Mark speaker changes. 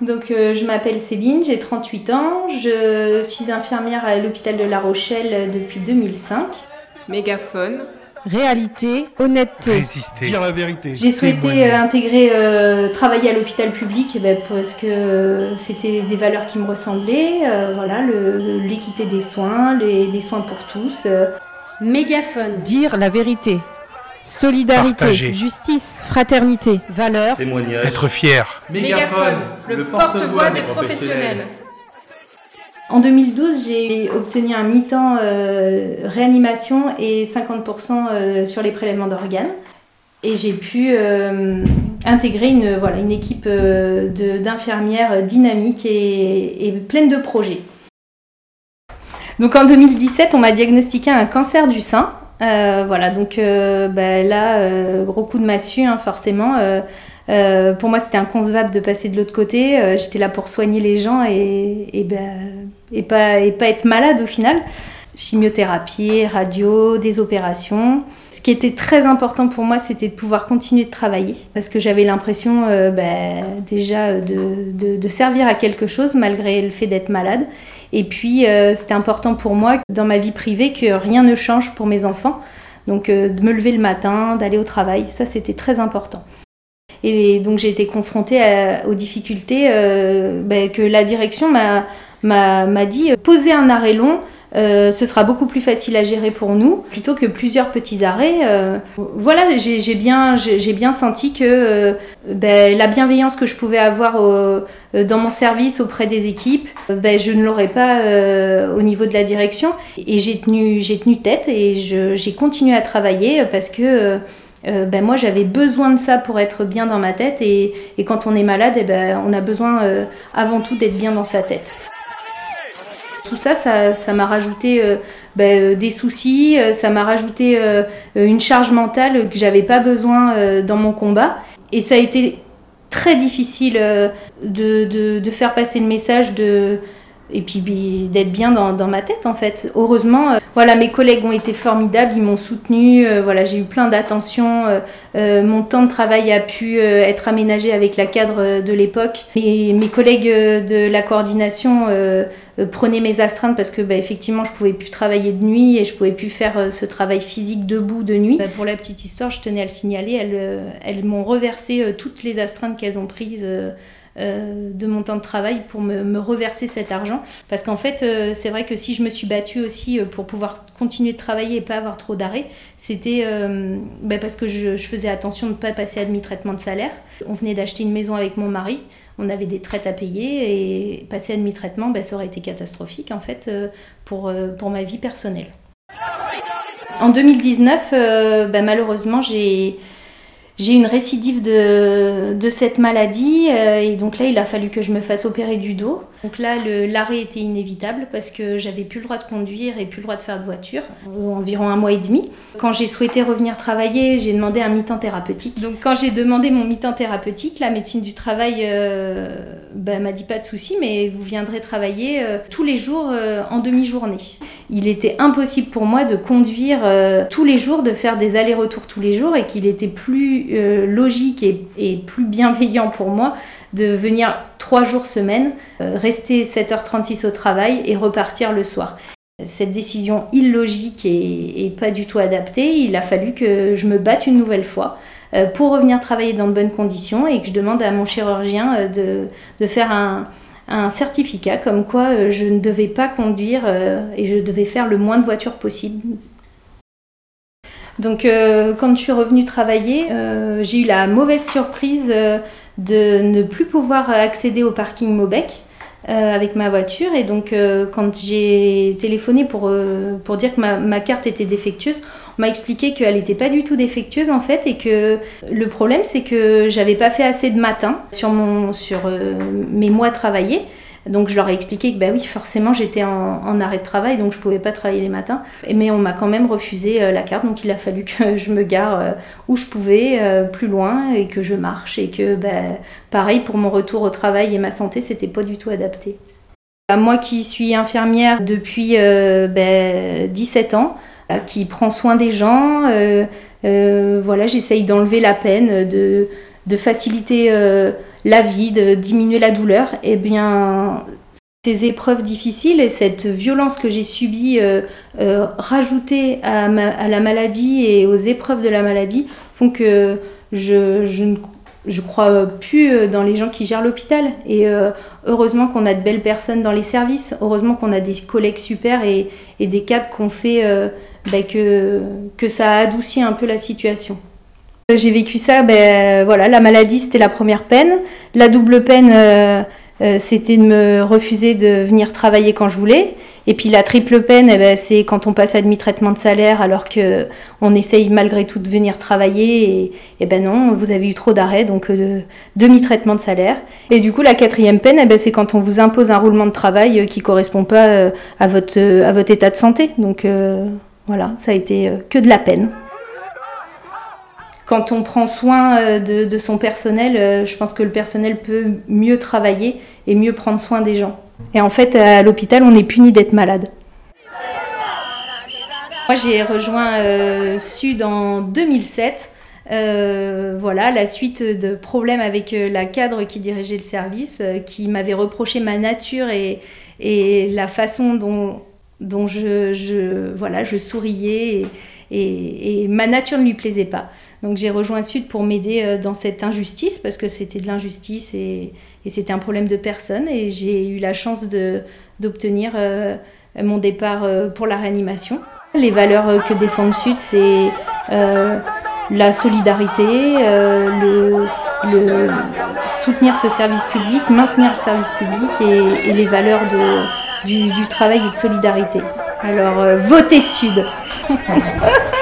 Speaker 1: Donc je m'appelle Céline, j'ai 38 ans, je suis infirmière à l'hôpital de La Rochelle depuis 2005.
Speaker 2: Mégaphone.
Speaker 3: Réalité, honnêteté.
Speaker 4: Résister. Dire la vérité.
Speaker 1: J'ai souhaité intégrer, travailler à l'hôpital public eh ben, parce que c'était des valeurs qui me ressemblaient. voilà, l'équité des soins, les, les, soins pour tous.
Speaker 3: Mégaphone. Dire la vérité. Solidarité, justice, fraternité, valeurs,
Speaker 4: témoignage, être fier.
Speaker 2: Mégaphone, le porte-voix des professionnels.
Speaker 1: En 2012, j'ai obtenu un mi-temps euh, réanimation et 50% euh, sur les prélèvements d'organes. Et j'ai pu euh, intégrer une, voilà, une équipe d'infirmières dynamiques et, et pleine de projets. Donc en 2017, on m'a diagnostiqué un cancer du sein. Euh, voilà, donc euh, bah, là, euh, gros coup de massue, hein, forcément. pour moi, c'était inconcevable de passer de l'autre côté. J'étais là pour soigner les gens et, et, bah, et, pas, et pas être malade au final. Chimiothérapie, radio, des opérations. Ce qui était très important pour moi, c'était de pouvoir continuer de travailler parce que j'avais l'impression bah, déjà de, de, servir à quelque chose malgré le fait d'être malade. Et puis, euh, c'était important pour moi, dans ma vie privée, que rien ne change pour mes enfants. Donc, euh, de me lever le matin, d'aller au travail, ça, c'était très important. Et donc, j'ai été confrontée aux difficultés euh, ben, que la direction m'a dit poser un arrêt long euh, ce sera beaucoup plus facile à gérer pour nous plutôt que plusieurs petits arrêts. Euh, voilà, j'ai bien, bien senti que euh, ben, la bienveillance que je pouvais avoir dans mon service auprès des équipes, ben, je ne l'aurais pas au niveau de la direction. Et j'ai tenu, tenu tête et j'ai continué à travailler parce que ben moi j'avais besoin de ça pour être bien dans ma tête et, et quand on est malade, eh ben, on a besoin avant tout d'être bien dans sa tête tout ça, ça m'a rajouté euh, ben, euh, des soucis, euh, ça m'a rajouté une charge mentale que j'avais pas besoin dans mon combat. Et ça a été très difficile de, faire passer le message de et puis d'être bien dans, ma tête en fait. Heureusement, voilà, mes collègues ont été formidables, ils m'ont soutenu, voilà, j'ai eu plein d'attention, mon temps de travail a pu être aménagé avec la cadre de l'époque. Et mes collègues de la coordination euh, prenez mes astreintes parce que bah, effectivement je pouvais plus travailler de nuit et je pouvais plus faire euh, ce travail physique debout de nuit. Bah, pour la petite histoire, je tenais à le signaler, euh, elles m'ont reversé toutes les astreintes qu'elles ont prises. De mon temps de travail pour me, reverser cet argent. Parce qu'en fait, c'est vrai que si je me suis battue aussi pour pouvoir continuer de travailler et pas avoir trop d'arrêt, c'était bah, parce que je, faisais attention de ne pas passer à demi-traitement de salaire. On venait d'acheter une maison avec mon mari on avait des traites à payer et passer à demi-traitement, ben, ça aurait été catastrophique en fait euh, pour, euh, pour ma vie personnelle. En 2019, euh, ben, malheureusement, j'ai j'ai une récidive de, cette maladie et donc là il a fallu que je me fasse opérer du dos. Donc là l'arrêt était inévitable parce que j'avais plus le droit de conduire et plus le droit de faire de voiture, environ un mois et demi. Quand j'ai souhaité revenir travailler, j'ai demandé un mi-temps thérapeutique. Donc quand j'ai demandé mon mi-temps thérapeutique, la médecine du travail euh, bah, m'a dit pas de souci, mais vous viendrez travailler euh, tous les jours euh, en demi-journée. Il était impossible pour moi de conduire tous les jours, de faire des allers-retours tous les jours et qu'il était plus logique et, plus bienveillant pour moi de venir trois jours semaine, rester 7h36 au travail et repartir le soir cette décision illogique et, pas du tout adaptée, il a fallu que je me batte une nouvelle fois euh, pour revenir travailler dans de bonnes conditions et que je demande à mon chirurgien euh, de, faire un, certificat comme quoi euh, je ne devais pas conduire et je devais faire le moins de voitures possible. Donc quand je suis revenue travailler, j'ai eu la mauvaise surprise de ne plus pouvoir accéder au parking Mobec. Euh, avec ma voiture. Et donc, euh, quand j'ai téléphoné pour, euh, dire que ma, carte était défectueuse, on m'a expliqué qu'elle n'était pas du tout défectueuse en fait. Et que le problème, c'est que j'avais pas fait assez de matin sur mes mois travaillés. Donc je leur ai expliqué que bah oui, forcément j'étais en, arrêt de travail, donc je pouvais pas travailler les matins. Mais on m'a quand même refusé euh, la carte, donc il a fallu que je me gare euh, où je pouvais, euh, plus loin, et que je marche. Et que bah, pareil pour mon retour au travail et ma santé, c'était pas du tout adapté. Bah, moi qui suis infirmière depuis 17 ans, qui prend soin des gens, voilà, j'essaye d'enlever la peine de de faciliter la vie, de diminuer la douleur, eh bien ces épreuves difficiles et cette violence que j'ai subie rajoutée à, la maladie et aux épreuves de la maladie font que je, ne crois plus dans les gens qui gèrent l'hôpital. Et euh, heureusement qu'on a de belles personnes dans les services, heureusement qu'on a des collègues super et, des cadres qu'on fait euh, bah, que, que ça a adouci un peu la situation. J'ai vécu ça, ben voilà, la maladie c'était la première peine. La double peine, euh, euh, c'était de me refuser de venir travailler quand je voulais. Et puis la triple peine, eh ben, c'est quand on passe à demi-traitement de salaire alors que on essaye malgré tout de venir travailler. Et, et ben non, vous avez eu trop d'arrêts, donc euh, demi-traitement de salaire. Et du coup, la quatrième peine, eh ben, c'est quand on vous impose un roulement de travail qui correspond pas à, votre, à votre état de santé. Donc voilà, ça a été que de la peine quand on prend soin euh, de, son personnel, euh, je pense que le personnel peut mieux travailler et mieux prendre soin des gens. Et en fait, à l'hôpital, on est puni d'être malade. Moi, j'ai rejoint euh, Sud en 2007. voilà, la suite de problèmes avec la cadre qui dirigeait le service, qui m'avait reproché ma nature et, la façon dont, dont je, voilà, je souriais et, et, ma nature ne lui plaisait pas. Donc j'ai rejoint Sud pour m'aider euh, dans cette injustice parce que c'était de l'injustice et, c'était un problème de personne et j'ai eu la chance d'obtenir euh, mon départ euh, pour la réanimation. Les valeurs que défend Sud, c'est la solidarité, le, soutenir ce service public, maintenir le service public et, les valeurs de, du, du, travail et de solidarité. Alors, votez Sud